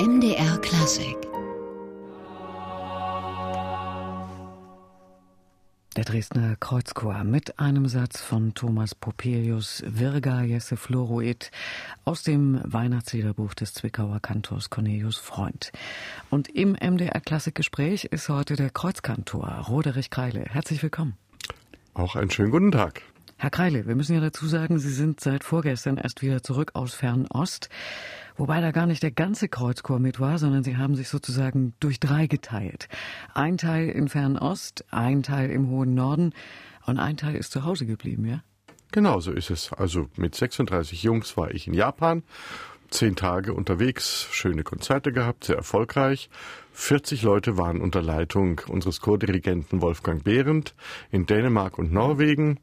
MDR Klassik Der Dresdner Kreuzchor mit einem Satz von Thomas Popelius Virga Jesse Floroid aus dem Weihnachtsliederbuch des Zwickauer Kantors Cornelius Freund. Und im MDR Klassikgespräch ist heute der Kreuzkantor Roderich Kreile. Herzlich willkommen. Auch einen schönen guten Tag. Herr Kreile, wir müssen ja dazu sagen, Sie sind seit vorgestern erst wieder zurück aus Fernost. Wobei da gar nicht der ganze Kreuzchor mit war, sondern sie haben sich sozusagen durch drei geteilt. Ein Teil in Fernost, ein Teil im hohen Norden und ein Teil ist zu Hause geblieben, ja? Genau so ist es. Also mit 36 Jungs war ich in Japan, zehn Tage unterwegs, schöne Konzerte gehabt, sehr erfolgreich. 40 Leute waren unter Leitung unseres Chordirigenten Wolfgang Behrendt in Dänemark und Norwegen.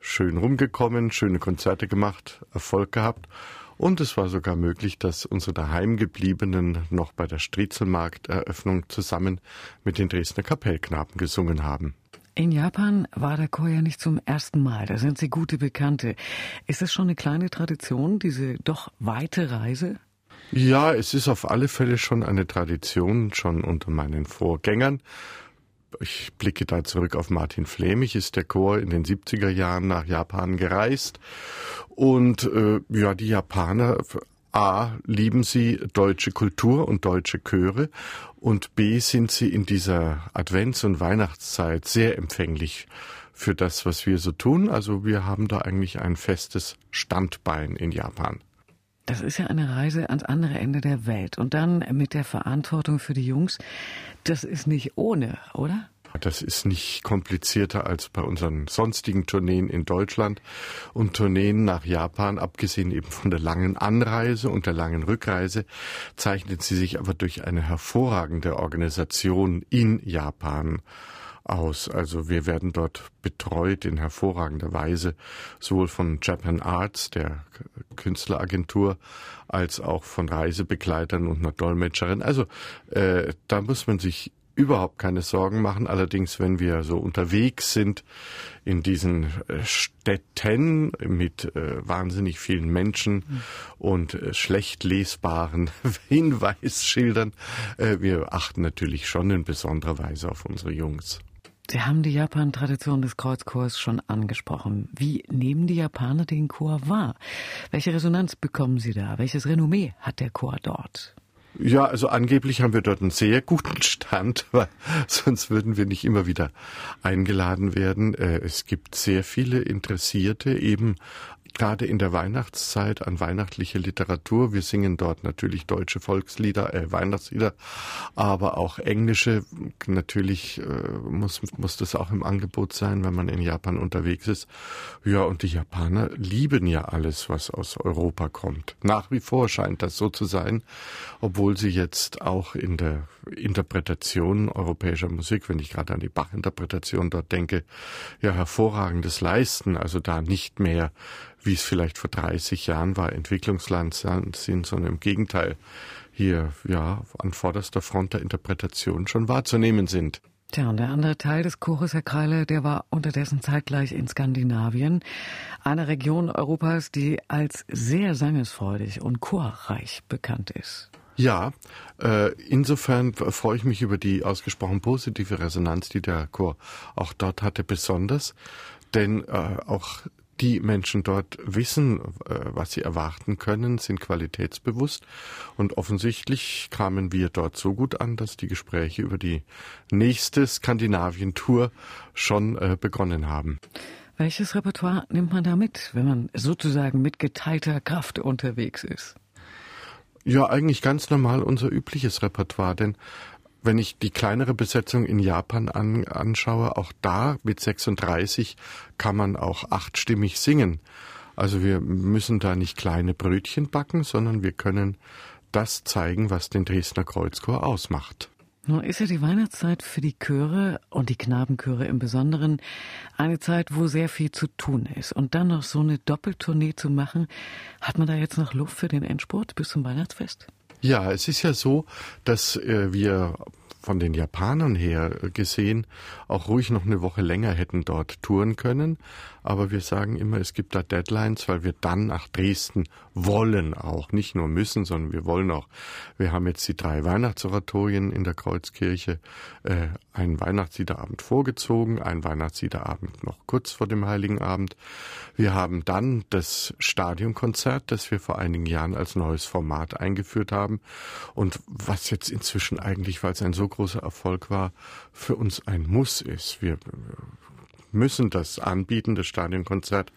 Schön rumgekommen, schöne Konzerte gemacht, Erfolg gehabt. Und es war sogar möglich, dass unsere daheimgebliebenen noch bei der Striezelmarkteröffnung zusammen mit den Dresdner Kapellknaben gesungen haben. In Japan war der Chor ja nicht zum ersten Mal. Da sind Sie gute Bekannte. Ist das schon eine kleine Tradition, diese doch weite Reise? Ja, es ist auf alle Fälle schon eine Tradition, schon unter meinen Vorgängern ich blicke da zurück auf Martin Flämig, ist der Chor in den 70er Jahren nach Japan gereist. Und äh, ja, die Japaner A, lieben sie deutsche Kultur und deutsche Chöre und B, sind sie in dieser Advents- und Weihnachtszeit sehr empfänglich für das, was wir so tun. Also wir haben da eigentlich ein festes Standbein in Japan. Das ist ja eine Reise ans andere Ende der Welt. Und dann mit der Verantwortung für die Jungs. Das ist nicht ohne, oder? Das ist nicht komplizierter als bei unseren sonstigen Tourneen in Deutschland und Tourneen nach Japan, abgesehen eben von der langen Anreise und der langen Rückreise, zeichnet sie sich aber durch eine hervorragende Organisation in Japan aus. Also wir werden dort betreut in hervorragender Weise, sowohl von Japan Arts, der Künstleragentur, als auch von Reisebegleitern und einer Dolmetscherin. Also äh, da muss man sich überhaupt keine Sorgen machen. Allerdings, wenn wir so unterwegs sind in diesen äh, Städten mit äh, wahnsinnig vielen Menschen mhm. und äh, schlecht lesbaren Hinweisschildern, äh, wir achten natürlich schon in besonderer Weise auf unsere Jungs. Sie haben die Japan-Tradition des Kreuzchors schon angesprochen. Wie nehmen die Japaner den Chor wahr? Welche Resonanz bekommen Sie da? Welches Renommee hat der Chor dort? Ja, also angeblich haben wir dort einen sehr guten Stand, weil sonst würden wir nicht immer wieder eingeladen werden. Äh, es gibt sehr viele Interessierte eben gerade in der Weihnachtszeit an weihnachtliche Literatur. Wir singen dort natürlich deutsche Volkslieder, äh, Weihnachtslieder, aber auch englische. Natürlich äh, muss, muss das auch im Angebot sein, wenn man in Japan unterwegs ist. Ja, und die Japaner lieben ja alles, was aus Europa kommt. Nach wie vor scheint das so zu sein, obwohl sie jetzt auch in der Interpretation europäischer Musik, wenn ich gerade an die Bach-Interpretation dort denke, ja hervorragendes leisten. Also da nicht mehr wie es vielleicht vor 30 Jahren war, Entwicklungsland sind, sondern im Gegenteil hier ja an vorderster Front der Interpretation schon wahrzunehmen sind. Tja, und der andere Teil des Chores, Herr Kreile, der war unterdessen zeitgleich in Skandinavien, einer Region Europas, die als sehr sangesfreudig und chorreich bekannt ist. Ja, äh, insofern freue ich mich über die ausgesprochen positive Resonanz, die der Chor auch dort hatte, besonders. Denn äh, auch die Menschen dort wissen, äh, was sie erwarten können, sind qualitätsbewusst und offensichtlich kamen wir dort so gut an, dass die Gespräche über die nächste Skandinavien-Tour schon äh, begonnen haben. Welches Repertoire nimmt man da mit, wenn man sozusagen mit geteilter Kraft unterwegs ist? Ja, eigentlich ganz normal unser übliches Repertoire, denn wenn ich die kleinere Besetzung in Japan an, anschaue, auch da mit 36 kann man auch achtstimmig singen. Also wir müssen da nicht kleine Brötchen backen, sondern wir können das zeigen, was den Dresdner Kreuzchor ausmacht. Nun ist ja die Weihnachtszeit für die Chöre und die Knabenchöre im Besonderen eine Zeit, wo sehr viel zu tun ist. Und dann noch so eine Doppeltournee zu machen, hat man da jetzt noch Luft für den Endspurt bis zum Weihnachtsfest? Ja, es ist ja so, dass äh, wir von den Japanern her gesehen auch ruhig noch eine Woche länger hätten dort touren können. Aber wir sagen immer, es gibt da Deadlines, weil wir dann nach Dresden wollen auch. Nicht nur müssen, sondern wir wollen auch. Wir haben jetzt die drei Weihnachtsoratorien in der Kreuzkirche, äh, einen Weihnachtsliederabend vorgezogen, einen Weihnachtsliederabend noch kurz vor dem Heiligen Abend. Wir haben dann das Stadionkonzert, das wir vor einigen Jahren als neues Format eingeführt haben und was jetzt inzwischen eigentlich, weil es ein so großer Erfolg war, für uns ein Muss ist. Wir müssen das anbieten, das Stadionkonzert.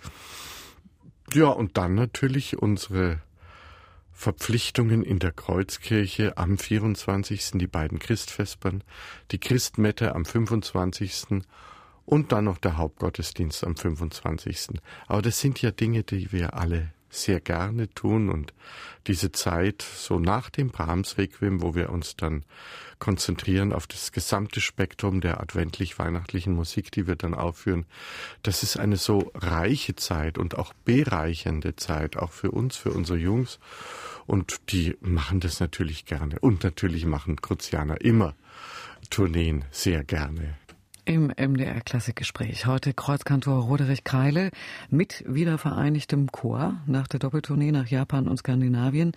Ja, und dann natürlich unsere Verpflichtungen in der Kreuzkirche am 24. die beiden Christvespern, die Christmette am 25. und dann noch der Hauptgottesdienst am 25. Aber das sind ja Dinge, die wir alle sehr gerne tun und diese Zeit so nach dem Brahms Requiem, wo wir uns dann konzentrieren auf das gesamte Spektrum der adventlich-weihnachtlichen Musik, die wir dann aufführen, das ist eine so reiche Zeit und auch bereichernde Zeit, auch für uns, für unsere Jungs. Und die machen das natürlich gerne. Und natürlich machen Kruzianer immer Tourneen sehr gerne. Im MDR Klassikgespräch heute Kreuzkantor Roderich Kreile mit wiedervereinigtem Chor nach der Doppeltournee nach Japan und Skandinavien.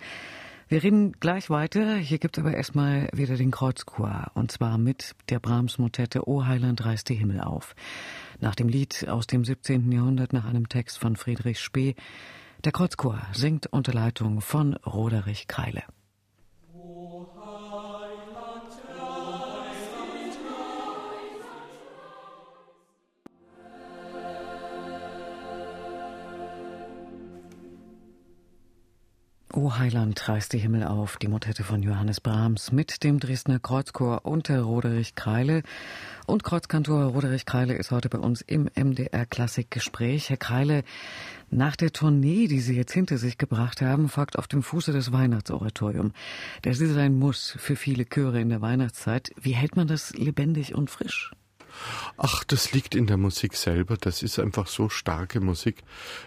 Wir reden gleich weiter. Hier gibt es aber erstmal wieder den Kreuzchor und zwar mit der Brahms-Motette O Heiland reißt die Himmel auf. Nach dem Lied aus dem 17. Jahrhundert nach einem Text von Friedrich Spee. Der Kreuzchor singt unter Leitung von Roderich Kreile. O Heiland reißt die Himmel auf, die Motette von Johannes Brahms mit dem Dresdner Kreuzchor unter Roderich Kreile. Und Kreuzkantor Roderich Kreile ist heute bei uns im MDR Klassikgespräch. Herr Kreile, nach der Tournee, die Sie jetzt hinter sich gebracht haben, folgt auf dem Fuße das Weihnachtsoratorium. Das ist ein Muss für viele Chöre in der Weihnachtszeit. Wie hält man das lebendig und frisch? Ach, das liegt in der Musik selber. Das ist einfach so starke Musik.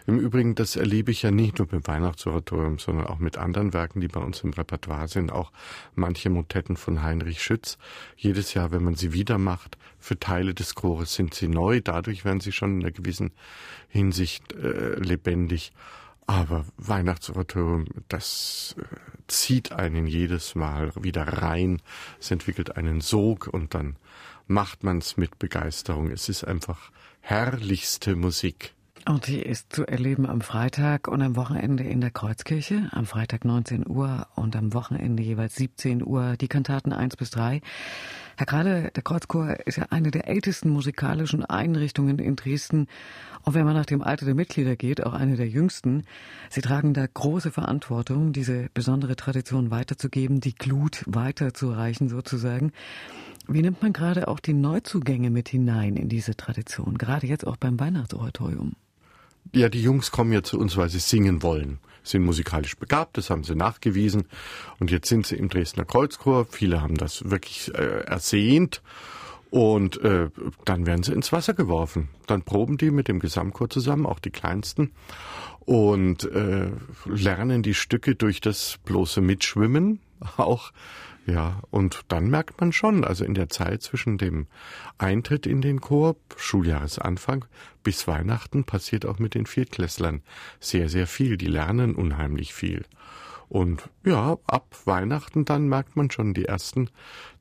Im Übrigen, das erlebe ich ja nicht nur beim Weihnachtsoratorium, sondern auch mit anderen Werken, die bei uns im Repertoire sind. Auch manche Motetten von Heinrich Schütz. Jedes Jahr, wenn man sie wieder macht, für Teile des Chores sind sie neu. Dadurch werden sie schon in einer gewissen Hinsicht äh, lebendig. Aber Weihnachtsoratorium, das äh, zieht einen jedes Mal wieder rein. Es entwickelt einen Sog und dann macht man's mit Begeisterung. Es ist einfach herrlichste Musik. Und die ist zu erleben am Freitag und am Wochenende in der Kreuzkirche. Am Freitag 19 Uhr und am Wochenende jeweils 17 Uhr die Kantaten 1 bis 3. Herr Gerade, der Kreuzchor ist ja eine der ältesten musikalischen Einrichtungen in Dresden. Und wenn man nach dem Alter der Mitglieder geht, auch eine der jüngsten. Sie tragen da große Verantwortung, diese besondere Tradition weiterzugeben, die Glut weiterzureichen sozusagen. Wie nimmt man gerade auch die Neuzugänge mit hinein in diese Tradition, gerade jetzt auch beim Weihnachtsoratorium? Ja, die Jungs kommen ja zu uns, weil sie singen wollen, sind musikalisch begabt, das haben sie nachgewiesen. Und jetzt sind sie im Dresdner Kreuzchor. Viele haben das wirklich äh, ersehnt. Und äh, dann werden sie ins Wasser geworfen. Dann proben die mit dem Gesamtchor zusammen, auch die kleinsten, und äh, lernen die Stücke durch das bloße Mitschwimmen auch ja, und dann merkt man schon, also in der Zeit zwischen dem Eintritt in den Chor, Schuljahresanfang, bis Weihnachten passiert auch mit den Viertklässlern sehr, sehr viel. Die lernen unheimlich viel. Und ja, ab Weihnachten dann merkt man schon, die ersten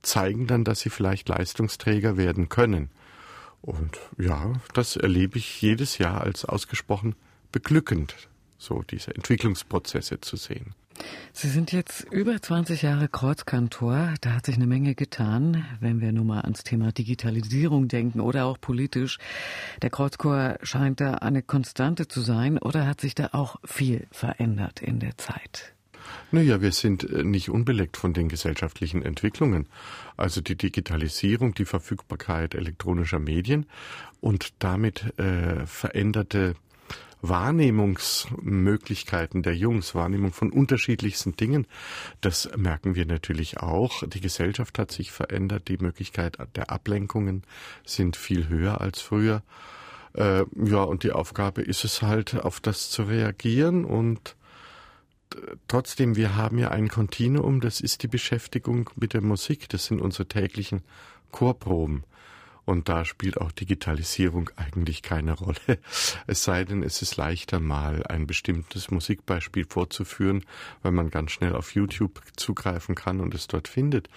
zeigen dann, dass sie vielleicht Leistungsträger werden können. Und ja, das erlebe ich jedes Jahr als ausgesprochen beglückend, so diese Entwicklungsprozesse zu sehen. Sie sind jetzt über 20 Jahre Kreuzkantor. Da hat sich eine Menge getan, wenn wir nun mal ans Thema Digitalisierung denken oder auch politisch. Der Kreuzchor scheint da eine Konstante zu sein oder hat sich da auch viel verändert in der Zeit? Naja, wir sind äh, nicht unbeleckt von den gesellschaftlichen Entwicklungen. Also die Digitalisierung, die Verfügbarkeit elektronischer Medien und damit äh, veränderte Wahrnehmungsmöglichkeiten der Jungs, Wahrnehmung von unterschiedlichsten Dingen, das merken wir natürlich auch. Die Gesellschaft hat sich verändert, die Möglichkeit der Ablenkungen sind viel höher als früher. Äh, ja, und die Aufgabe ist es halt, auf das zu reagieren und trotzdem, wir haben ja ein Kontinuum, das ist die Beschäftigung mit der Musik, das sind unsere täglichen Chorproben. Und da spielt auch Digitalisierung eigentlich keine Rolle. Es sei denn, es ist leichter mal ein bestimmtes Musikbeispiel vorzuführen, weil man ganz schnell auf YouTube zugreifen kann und es dort findet.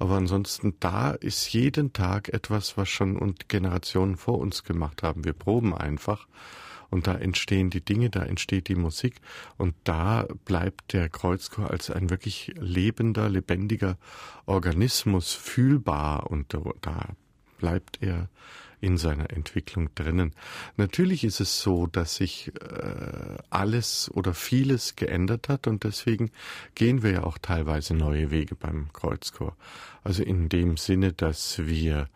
Aber ansonsten, da ist jeden Tag etwas, was schon und Generationen vor uns gemacht haben. Wir proben einfach. Und da entstehen die Dinge, da entsteht die Musik und da bleibt der Kreuzchor als ein wirklich lebender, lebendiger Organismus fühlbar und da bleibt er in seiner Entwicklung drinnen. Natürlich ist es so, dass sich äh, alles oder vieles geändert hat und deswegen gehen wir ja auch teilweise neue Wege beim Kreuzchor. Also in dem Sinne, dass wir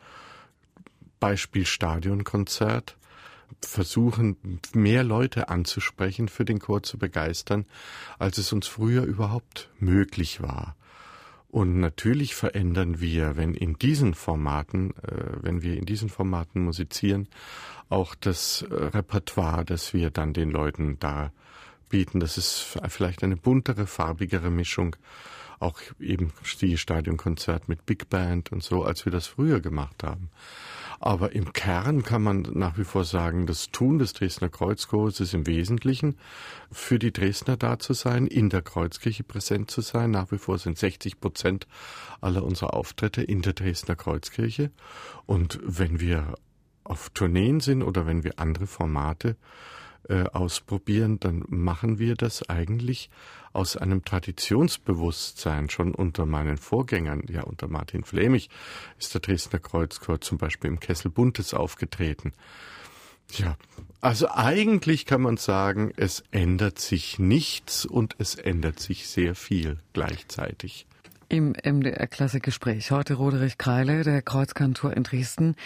Beispiel Stadionkonzert versuchen, mehr Leute anzusprechen, für den Chor zu begeistern, als es uns früher überhaupt möglich war. Und natürlich verändern wir, wenn in diesen Formaten, äh, wenn wir in diesen Formaten musizieren, auch das äh, Repertoire, das wir dann den Leuten da bieten. Das ist vielleicht eine buntere, farbigere Mischung. Auch eben Stadionkonzert mit Big Band und so, als wir das früher gemacht haben. Aber im Kern kann man nach wie vor sagen, das Tun des Dresdner Kreuzchores ist im Wesentlichen für die Dresdner da zu sein, in der Kreuzkirche präsent zu sein. Nach wie vor sind 60 Prozent aller unserer Auftritte in der Dresdner Kreuzkirche. Und wenn wir auf Tourneen sind oder wenn wir andere Formate äh, ausprobieren, dann machen wir das eigentlich aus einem Traditionsbewusstsein schon unter meinen Vorgängern, ja unter Martin Flämig ist der Dresdner Kreuzchor zum Beispiel im Kessel Buntes aufgetreten. Ja, also eigentlich kann man sagen, es ändert sich nichts und es ändert sich sehr viel gleichzeitig. Im MDR Klassikgespräch heute Roderich Kreile, der Kreuzkantor in Dresden.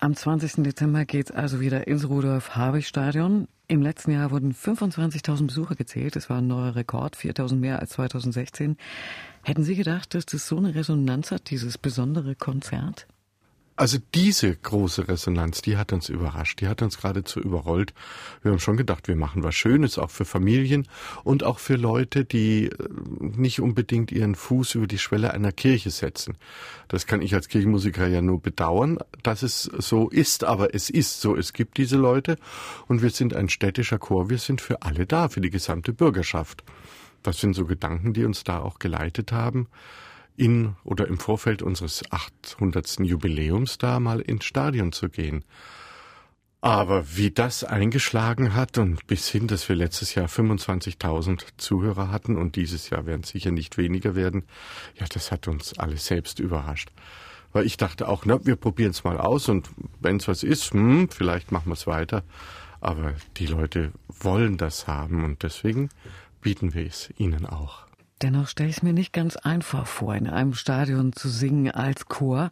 Am 20. Dezember geht's also wieder ins Rudolf-Habich-Stadion. Im letzten Jahr wurden 25.000 Besucher gezählt. Das war ein neuer Rekord, 4.000 mehr als 2016. Hätten Sie gedacht, dass das so eine Resonanz hat, dieses besondere Konzert? Also diese große Resonanz, die hat uns überrascht, die hat uns geradezu überrollt. Wir haben schon gedacht, wir machen was Schönes, auch für Familien und auch für Leute, die äh, nicht unbedingt ihren Fuß über die Schwelle einer Kirche setzen. Das kann ich als Kirchenmusiker ja nur bedauern, dass es so ist, aber es ist so. Es gibt diese Leute und wir sind ein städtischer Chor, wir sind für alle da, für die gesamte Bürgerschaft. Das sind so Gedanken, die uns da auch geleitet haben in oder im Vorfeld unseres 800. Jubiläums da mal ins Stadion zu gehen. Aber wie das eingeschlagen hat und bis hin, dass wir letztes Jahr 25.000 Zuhörer hatten und dieses Jahr werden sicher nicht weniger werden, ja, das hat uns alle selbst überrascht. Weil ich dachte auch, na, wir probieren es mal aus und wenn es was ist, hm, vielleicht machen wir es weiter. Aber die Leute wollen das haben und deswegen bieten wir es ihnen auch. Dennoch stelle ich es mir nicht ganz einfach vor, in einem Stadion zu singen als Chor.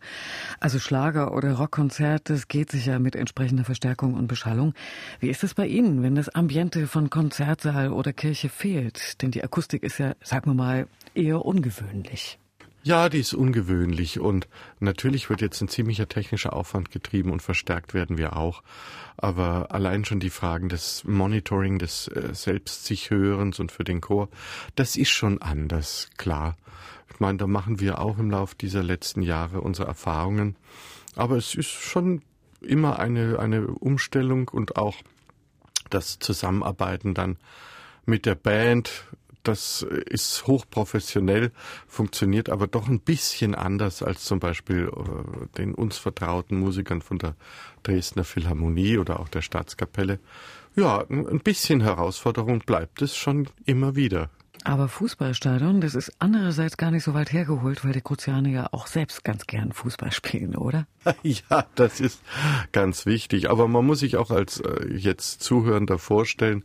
Also Schlager oder Rockkonzert, das geht sicher mit entsprechender Verstärkung und Beschallung. Wie ist es bei Ihnen, wenn das Ambiente von Konzertsaal oder Kirche fehlt? Denn die Akustik ist ja, sagen wir mal, eher ungewöhnlich. Ja, die ist ungewöhnlich und natürlich wird jetzt ein ziemlicher technischer Aufwand getrieben und verstärkt werden wir auch. Aber allein schon die Fragen des Monitoring, des äh, selbst sich Hörens und für den Chor, das ist schon anders, klar. Ich meine, da machen wir auch im Lauf dieser letzten Jahre unsere Erfahrungen. Aber es ist schon immer eine, eine Umstellung und auch das Zusammenarbeiten dann mit der Band, das ist hochprofessionell, funktioniert aber doch ein bisschen anders als zum Beispiel äh, den uns vertrauten Musikern von der Dresdner Philharmonie oder auch der Staatskapelle. Ja, ein bisschen Herausforderung bleibt es schon immer wieder. Aber Fußballstadion, das ist andererseits gar nicht so weit hergeholt, weil die Kruzianer ja auch selbst ganz gern Fußball spielen, oder? Ja, das ist ganz wichtig. Aber man muss sich auch als äh, jetzt Zuhörender vorstellen,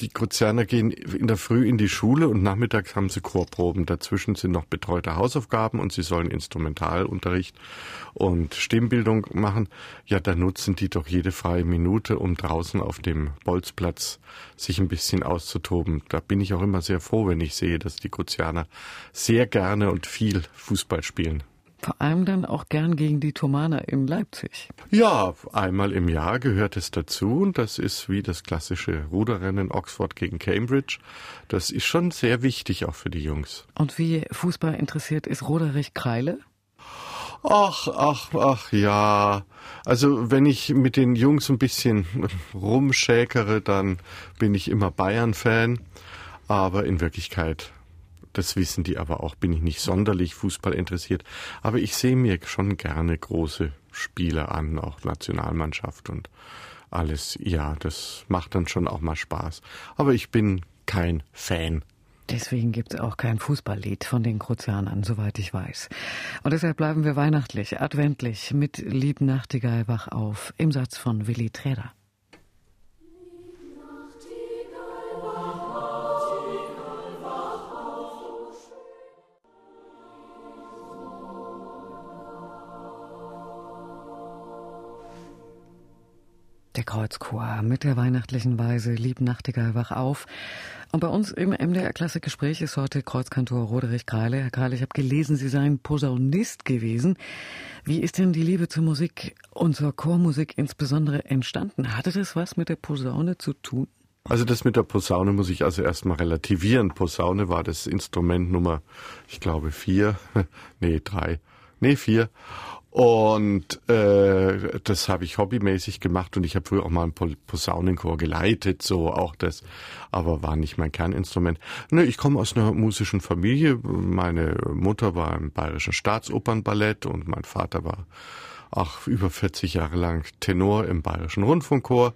die Kruzianer gehen in der Früh in die Schule und nachmittags haben sie Chorproben. Dazwischen sind noch betreute Hausaufgaben und sie sollen Instrumentalunterricht und Stimmbildung machen. Ja, da nutzen die doch jede freie Minute, um draußen auf dem Bolzplatz sich ein bisschen auszutoben. Da bin ich auch immer sehr froh, wenn ich sehe, dass die Kruzianer sehr gerne und viel Fußball spielen. Vor allem dann auch gern gegen die Thomaner in Leipzig. Ja, einmal im Jahr gehört es dazu und das ist wie das klassische Ruderrennen Oxford gegen Cambridge. Das ist schon sehr wichtig auch für die Jungs. Und wie Fußball interessiert ist Roderich Kreile? Ach, ach, ach, ja. Also wenn ich mit den Jungs ein bisschen rumschäkere, dann bin ich immer Bayern-Fan. Aber in Wirklichkeit, das wissen die aber auch, bin ich nicht sonderlich Fußball interessiert. Aber ich sehe mir schon gerne große Spiele an, auch Nationalmannschaft und alles. Ja, das macht dann schon auch mal Spaß. Aber ich bin kein Fan Deswegen gibt es auch kein Fußballlied von den Kruzianern, soweit ich weiß. Und deshalb bleiben wir weihnachtlich, adventlich mit Lieb Nachtigall wach auf im Satz von Willi Träder. Kreuzchor mit der weihnachtlichen Weise Lieb Nachtigall wach auf und bei uns im MDR Klassikgespräch ist heute Kreuzkantor Roderich Kreile. Herr Kreile, ich habe gelesen, Sie seien Posaunist gewesen. Wie ist denn die Liebe zur Musik und zur Chormusik insbesondere entstanden? Hatte das was mit der Posaune zu tun? Also das mit der Posaune muss ich also erstmal relativieren. Posaune war das Instrument Nummer, ich glaube, vier, nee, drei, nee, vier. Und äh, das habe ich hobbymäßig gemacht und ich habe früher auch mal einen Posaunenchor geleitet, so auch das, aber war nicht mein Kerninstrument. Ne, ich komme aus einer musischen Familie. Meine Mutter war im Bayerischen Staatsopernballett und mein Vater war auch über 40 Jahre lang Tenor im Bayerischen Rundfunkchor.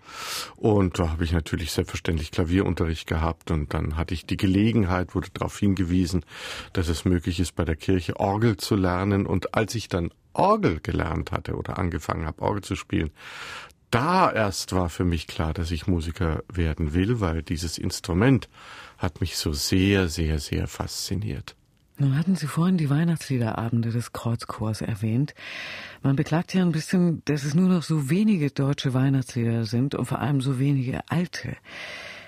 Und da habe ich natürlich selbstverständlich Klavierunterricht gehabt. Und dann hatte ich die Gelegenheit, wurde darauf hingewiesen, dass es möglich ist, bei der Kirche Orgel zu lernen. Und als ich dann Orgel gelernt hatte oder angefangen habe, Orgel zu spielen, da erst war für mich klar, dass ich Musiker werden will, weil dieses Instrument hat mich so sehr, sehr, sehr fasziniert. Nun hatten Sie vorhin die Weihnachtsliederabende des Kreuzchors erwähnt. Man beklagt ja ein bisschen, dass es nur noch so wenige deutsche Weihnachtslieder sind und vor allem so wenige alte.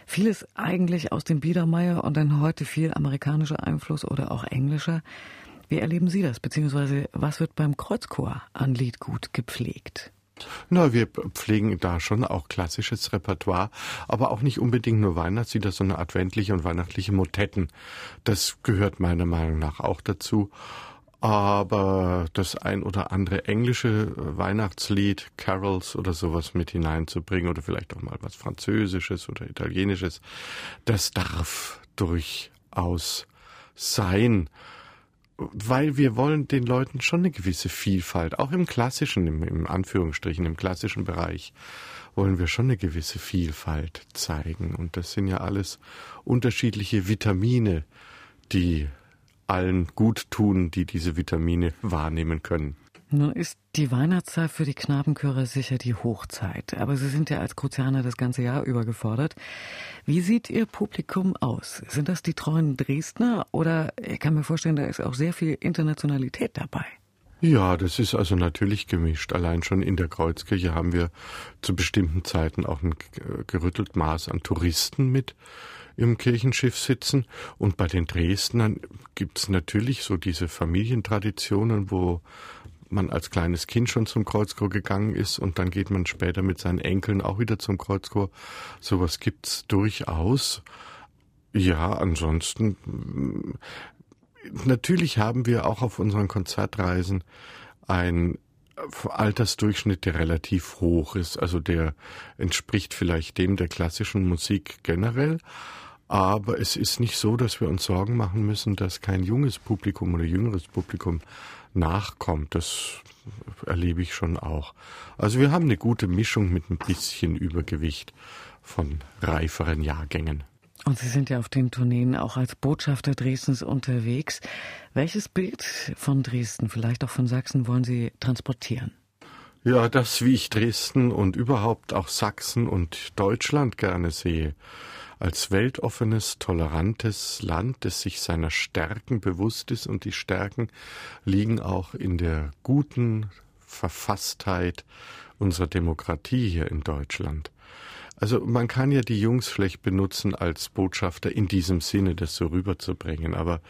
Vieles eigentlich aus dem Biedermeier und dann heute viel amerikanischer Einfluss oder auch englischer. Wie erleben Sie das? Beziehungsweise was wird beim Kreuzchor an Liedgut gepflegt? Na, wir pflegen da schon auch klassisches Repertoire, aber auch nicht unbedingt nur Weihnachtslieder, sondern adventliche und weihnachtliche Motetten. Das gehört meiner Meinung nach auch dazu. Aber das ein oder andere englische Weihnachtslied, Carols oder sowas mit hineinzubringen oder vielleicht auch mal was Französisches oder Italienisches, das darf durchaus sein weil wir wollen den Leuten schon eine gewisse Vielfalt, auch im klassischen, im, im Anführungsstrichen, im klassischen Bereich, wollen wir schon eine gewisse Vielfalt zeigen. Und das sind ja alles unterschiedliche Vitamine, die allen gut tun, die diese Vitamine wahrnehmen können. Nun ist die Weihnachtszeit für die Knabenchöre sicher die Hochzeit, aber Sie sind ja als Kruzianer das ganze Jahr über gefordert. Wie sieht Ihr Publikum aus? Sind das die treuen Dresdner oder ich kann mir vorstellen, da ist auch sehr viel Internationalität dabei? Ja, das ist also natürlich gemischt. Allein schon in der Kreuzkirche haben wir zu bestimmten Zeiten auch ein gerüttelt Maß an Touristen mit im Kirchenschiff sitzen. Und bei den Dresdnern gibt's natürlich so diese Familientraditionen, wo man als kleines Kind schon zum Kreuzchor gegangen ist und dann geht man später mit seinen Enkeln auch wieder zum Kreuzchor. Sowas gibt's durchaus. Ja, ansonsten natürlich haben wir auch auf unseren Konzertreisen ein Altersdurchschnitt, der relativ hoch ist. Also der entspricht vielleicht dem der klassischen Musik generell. Aber es ist nicht so, dass wir uns Sorgen machen müssen, dass kein junges Publikum oder jüngeres Publikum nachkommt. Das erlebe ich schon auch. Also wir haben eine gute Mischung mit ein bisschen Übergewicht von reiferen Jahrgängen. Und Sie sind ja auf den Tourneen auch als Botschafter Dresdens unterwegs. Welches Bild von Dresden, vielleicht auch von Sachsen, wollen Sie transportieren? Ja, das, wie ich Dresden und überhaupt auch Sachsen und Deutschland gerne sehe als weltoffenes, tolerantes Land, das sich seiner Stärken bewusst ist und die Stärken liegen auch in der guten Verfasstheit unserer Demokratie hier in Deutschland. Also man kann ja die Jungs schlecht benutzen als Botschafter in diesem Sinne, das so rüberzubringen, aber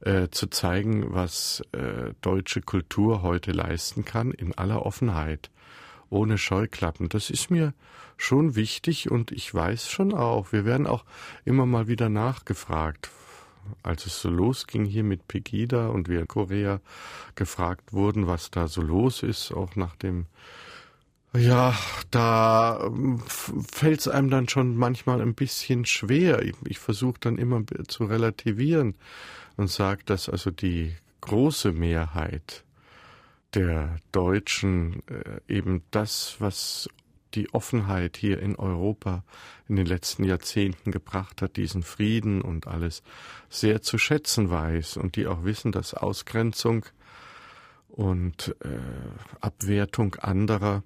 äh, zu zeigen, was äh, deutsche Kultur heute leisten kann, in aller Offenheit, ohne Scheuklappen, das ist mir schon wichtig und ich weiß schon auch, wir werden auch immer mal wieder nachgefragt. Als es so losging hier mit Pegida und wir in Korea gefragt wurden, was da so los ist, auch nach dem ja, da ähm, fällt es einem dann schon manchmal ein bisschen schwer. Ich, ich versuche dann immer zu relativieren und sage, dass also die große Mehrheit der Deutschen äh, eben das, was die Offenheit hier in Europa in den letzten Jahrzehnten gebracht hat, diesen Frieden und alles, sehr zu schätzen weiß und die auch wissen, dass Ausgrenzung und äh, Abwertung anderer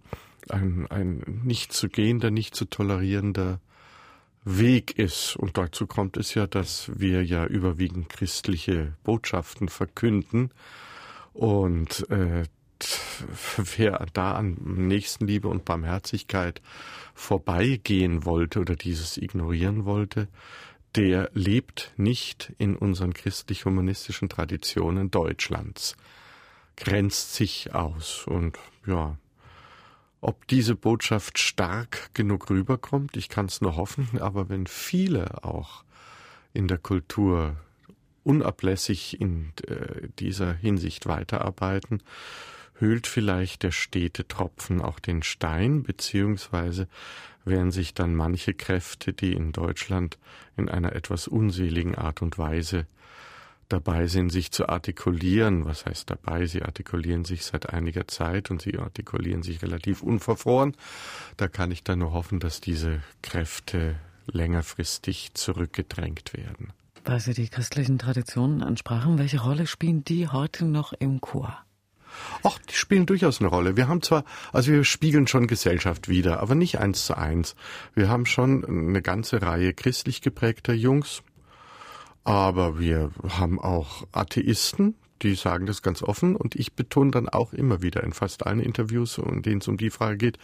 ein, ein nicht zu gehender, nicht zu tolerierender Weg ist. Und dazu kommt es ja, dass wir ja überwiegend christliche Botschaften verkünden. Und äh, wer da an Nächstenliebe und Barmherzigkeit vorbeigehen wollte oder dieses ignorieren wollte, der lebt nicht in unseren christlich-humanistischen Traditionen Deutschlands, grenzt sich aus. Und ja, ob diese Botschaft stark genug rüberkommt, ich kann es nur hoffen, aber wenn viele auch in der Kultur unablässig in äh, dieser Hinsicht weiterarbeiten, höhlt vielleicht der stete Tropfen auch den Stein, beziehungsweise werden sich dann manche Kräfte, die in Deutschland in einer etwas unseligen Art und Weise dabei sind, sich zu artikulieren. Was heißt dabei? Sie artikulieren sich seit einiger Zeit und sie artikulieren sich relativ unverfroren. Da kann ich dann nur hoffen, dass diese Kräfte längerfristig zurückgedrängt werden. Weil Sie die christlichen Traditionen ansprachen, welche Rolle spielen die heute noch im Chor? Ach, die spielen durchaus eine Rolle. Wir haben zwar, also wir spiegeln schon Gesellschaft wieder, aber nicht eins zu eins. Wir haben schon eine ganze Reihe christlich geprägter Jungs, aber wir haben auch Atheisten, die sagen das ganz offen und ich betone dann auch immer wieder in fast allen Interviews, in denen es um die Frage geht,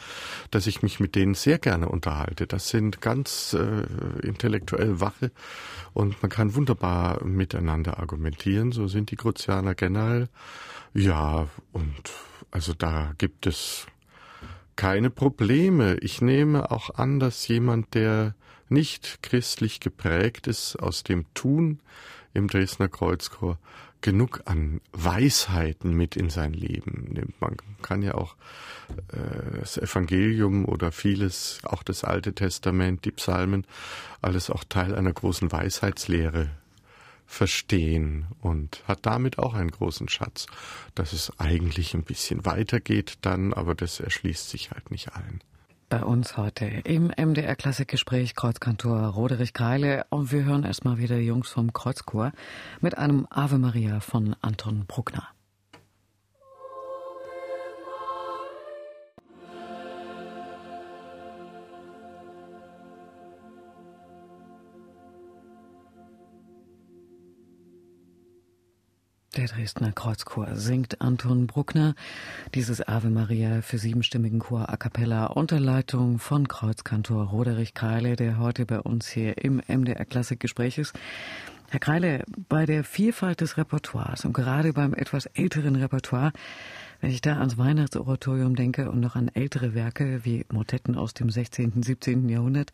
dass ich mich mit denen sehr gerne unterhalte. Das sind ganz äh, intellektuell wache und man kann wunderbar miteinander argumentieren. So sind die Kruzianer generell. Ja, und also da gibt es keine Probleme. Ich nehme auch an, dass jemand, der nicht christlich geprägt ist, aus dem Tun im Dresdner Kreuzchor genug an Weisheiten mit in sein Leben nimmt. Man kann ja auch äh, das Evangelium oder vieles, auch das Alte Testament, die Psalmen, alles auch Teil einer großen Weisheitslehre verstehen und hat damit auch einen großen Schatz, dass es eigentlich ein bisschen weitergeht dann, aber das erschließt sich halt nicht allen. Bei uns heute im MDR Klassikgespräch Kreuzkantor Roderich Kreile und wir hören erstmal wieder Jungs vom Kreuzchor mit einem Ave Maria von Anton Bruckner. Der Dresdner Kreuzchor singt Anton Bruckner dieses Ave Maria für siebenstimmigen Chor a cappella unter Leitung von Kreuzkantor Roderich Kreile, der heute bei uns hier im MDR Klassikgespräch ist. Herr Kreile, bei der Vielfalt des Repertoires und gerade beim etwas älteren Repertoire, wenn ich da ans Weihnachtsoratorium denke und noch an ältere Werke wie Motetten aus dem 16., 17. Jahrhundert,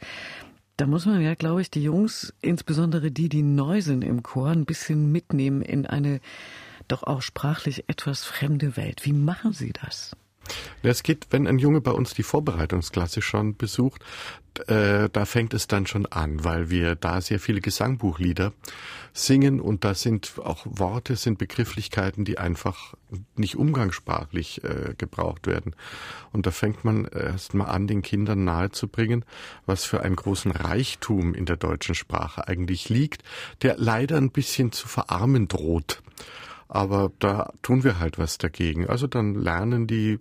da muss man ja, glaube ich, die Jungs, insbesondere die, die neu sind im Chor, ein bisschen mitnehmen in eine doch auch sprachlich etwas fremde Welt. Wie machen Sie das? Es geht, wenn ein Junge bei uns die Vorbereitungsklasse schon besucht, äh, da fängt es dann schon an, weil wir da sehr viele Gesangbuchlieder singen und da sind auch Worte, sind Begrifflichkeiten, die einfach nicht umgangssprachlich äh, gebraucht werden. Und da fängt man erst mal an, den Kindern nahezubringen, was für einen großen Reichtum in der deutschen Sprache eigentlich liegt, der leider ein bisschen zu verarmen droht. Aber da tun wir halt was dagegen. Also dann lernen die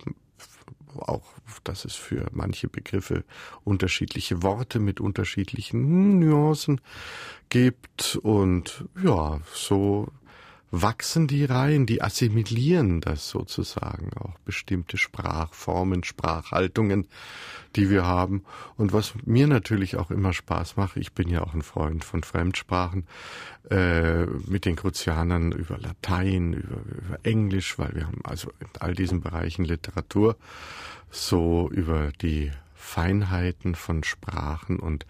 auch, dass es für manche Begriffe unterschiedliche Worte mit unterschiedlichen Nuancen gibt. Und ja, so wachsen die Reihen, die assimilieren das sozusagen, auch bestimmte Sprachformen, Sprachhaltungen, die wir haben. Und was mir natürlich auch immer Spaß macht, ich bin ja auch ein Freund von Fremdsprachen, äh, mit den Kruzianern über Latein, über, über Englisch, weil wir haben also in all diesen Bereichen Literatur, so über die Feinheiten von Sprachen und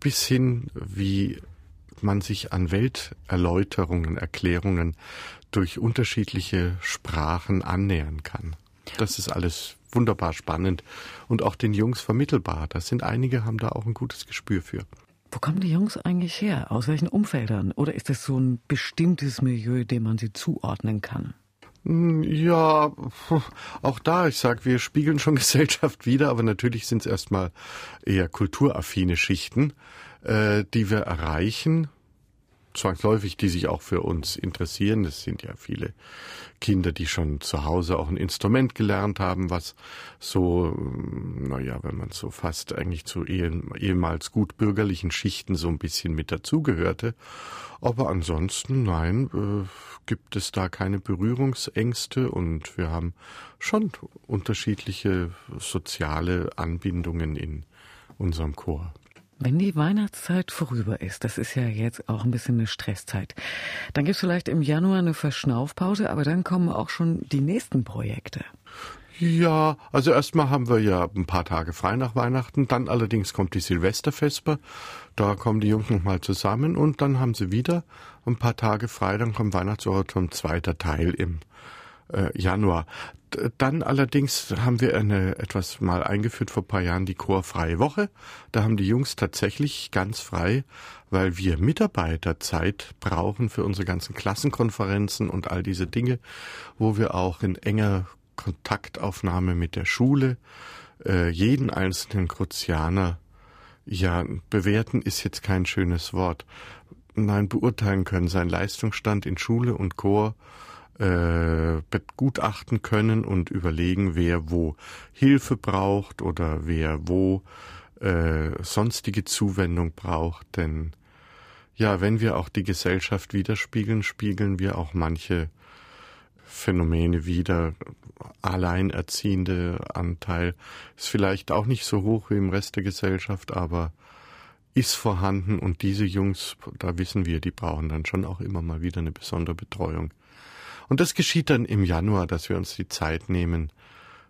bis hin, wie man sich an Welterläuterungen, Erklärungen durch unterschiedliche Sprachen annähern kann. Das ist alles wunderbar spannend und auch den Jungs vermittelbar. Das sind einige, haben da auch ein gutes Gespür für. Wo kommen die Jungs eigentlich her? Aus welchen Umfeldern? Oder ist das so ein bestimmtes Milieu, dem man sie zuordnen kann? Hm, ja, auch da, ich sag, wir spiegeln schon Gesellschaft wieder, aber natürlich sind es erstmal eher kulturaffine Schichten, äh, die wir erreichen, zwangsläufig, die sich auch für uns interessieren. Es sind ja viele Kinder, die schon zu Hause auch ein Instrument gelernt haben, was so, naja, wenn man so fast eigentlich zu ehemals gut bürgerlichen Schichten so ein bisschen mit dazugehörte. Aber ansonsten, nein, äh, gibt es da keine Berührungsängste und wir haben schon unterschiedliche soziale Anbindungen in unserem Chor. Wenn die Weihnachtszeit vorüber ist, das ist ja jetzt auch ein bisschen eine Stresszeit, dann gibt es vielleicht im Januar eine Verschnaufpause, aber dann kommen auch schon die nächsten Projekte. Ja, also erstmal haben wir ja ein paar Tage frei nach Weihnachten, dann allerdings kommt die Silvesterfesper, da kommen die Jungs nochmal zusammen und dann haben sie wieder ein paar Tage frei, dann kommt Weihnachtsoratorium zweiter Teil im äh, Januar. Dann allerdings haben wir eine etwas mal eingeführt vor paar Jahren die chorfreie Woche. Da haben die Jungs tatsächlich ganz frei, weil wir Mitarbeiterzeit brauchen für unsere ganzen Klassenkonferenzen und all diese Dinge, wo wir auch in enger Kontaktaufnahme mit der Schule äh, jeden einzelnen Kruzianer ja bewerten ist jetzt kein schönes Wort. Nein, beurteilen können, sein Leistungsstand in Schule und Chor äh, begutachten können und überlegen, wer wo Hilfe braucht oder wer wo äh, sonstige Zuwendung braucht. Denn ja, wenn wir auch die Gesellschaft widerspiegeln, spiegeln wir auch manche Phänomene wieder. Alleinerziehende Anteil ist vielleicht auch nicht so hoch wie im Rest der Gesellschaft, aber ist vorhanden und diese Jungs, da wissen wir, die brauchen dann schon auch immer mal wieder eine besondere Betreuung. Und das geschieht dann im Januar, dass wir uns die Zeit nehmen,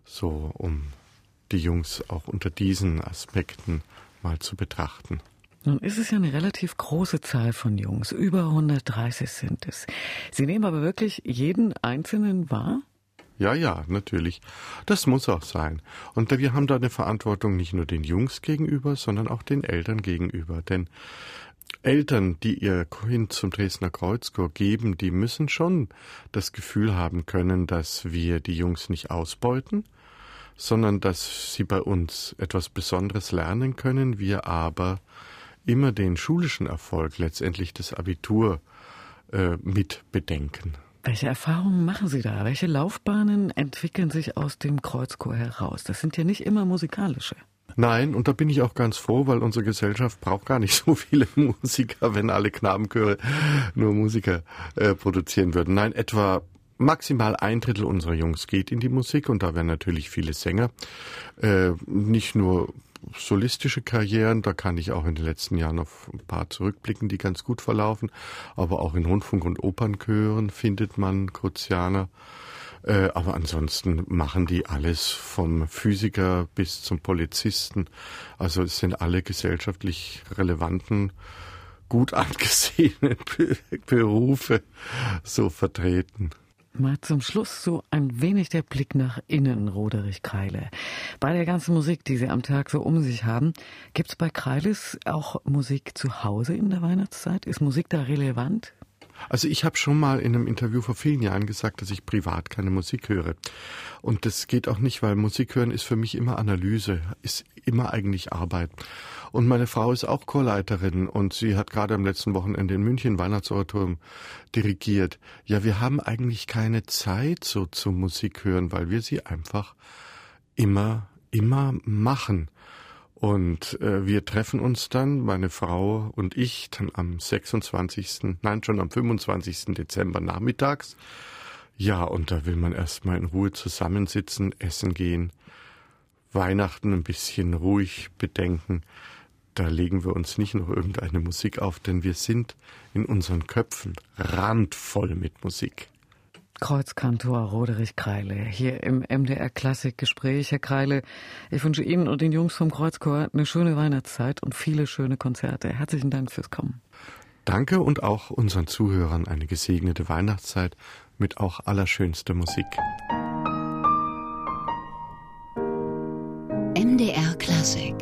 so um die Jungs auch unter diesen Aspekten mal zu betrachten. Nun ist es ja eine relativ große Zahl von Jungs. Über 130 sind es. Sie nehmen aber wirklich jeden Einzelnen wahr? Ja, ja, natürlich. Das muss auch sein. Und wir haben da eine Verantwortung nicht nur den Jungs gegenüber, sondern auch den Eltern gegenüber. Denn Eltern, die ihr Kind zum Dresdner Kreuzchor geben, die müssen schon das Gefühl haben können, dass wir die Jungs nicht ausbeuten, sondern dass sie bei uns etwas Besonderes lernen können, wir aber immer den schulischen Erfolg, letztendlich das Abitur, äh, mit bedenken. Welche Erfahrungen machen Sie da? Welche Laufbahnen entwickeln sich aus dem Kreuzchor heraus? Das sind ja nicht immer musikalische. Nein, und da bin ich auch ganz froh, weil unsere Gesellschaft braucht gar nicht so viele Musiker, wenn alle Knabenchöre nur Musiker äh, produzieren würden. Nein, etwa maximal ein Drittel unserer Jungs geht in die Musik und da werden natürlich viele Sänger. Äh, nicht nur solistische Karrieren, da kann ich auch in den letzten Jahren auf ein paar zurückblicken, die ganz gut verlaufen, aber auch in Rundfunk- und Opernchören findet man Kruzianer. Äh, aber ansonsten machen die alles vom Physiker bis zum Polizisten. Also es sind alle gesellschaftlich relevanten, gut angesehenen Berufe so vertreten. Mal zum Schluss so ein wenig der Blick nach innen, Roderich Kreile. Bei der ganzen Musik, die Sie am Tag so um sich haben, gibt es bei Kreiles auch Musik zu Hause in der Weihnachtszeit? Ist Musik da relevant? Also ich habe schon mal in einem Interview vor vielen Jahren gesagt, dass ich privat keine Musik höre. Und das geht auch nicht, weil Musik hören ist für mich immer Analyse, ist immer eigentlich Arbeit. Und meine Frau ist auch Chorleiterin und sie hat gerade am letzten Wochenende in München Weihnachtsoratorium dirigiert. Ja, wir haben eigentlich keine Zeit so zum Musik hören, weil wir sie einfach immer, immer machen. Und äh, wir treffen uns dann, meine Frau und ich, dann am 26., nein, schon am 25. Dezember nachmittags. Ja, und da will man erstmal in Ruhe zusammensitzen, essen gehen, Weihnachten ein bisschen ruhig bedenken. Da legen wir uns nicht noch irgendeine Musik auf, denn wir sind in unseren Köpfen randvoll mit Musik. Kreuzkantor Roderich Kreile hier im MDR Klassik Gespräch. Herr Kreile, ich wünsche Ihnen und den Jungs vom Kreuzchor eine schöne Weihnachtszeit und viele schöne Konzerte. Herzlichen Dank fürs Kommen. Danke und auch unseren Zuhörern eine gesegnete Weihnachtszeit mit auch allerschönster Musik. MDR Klassik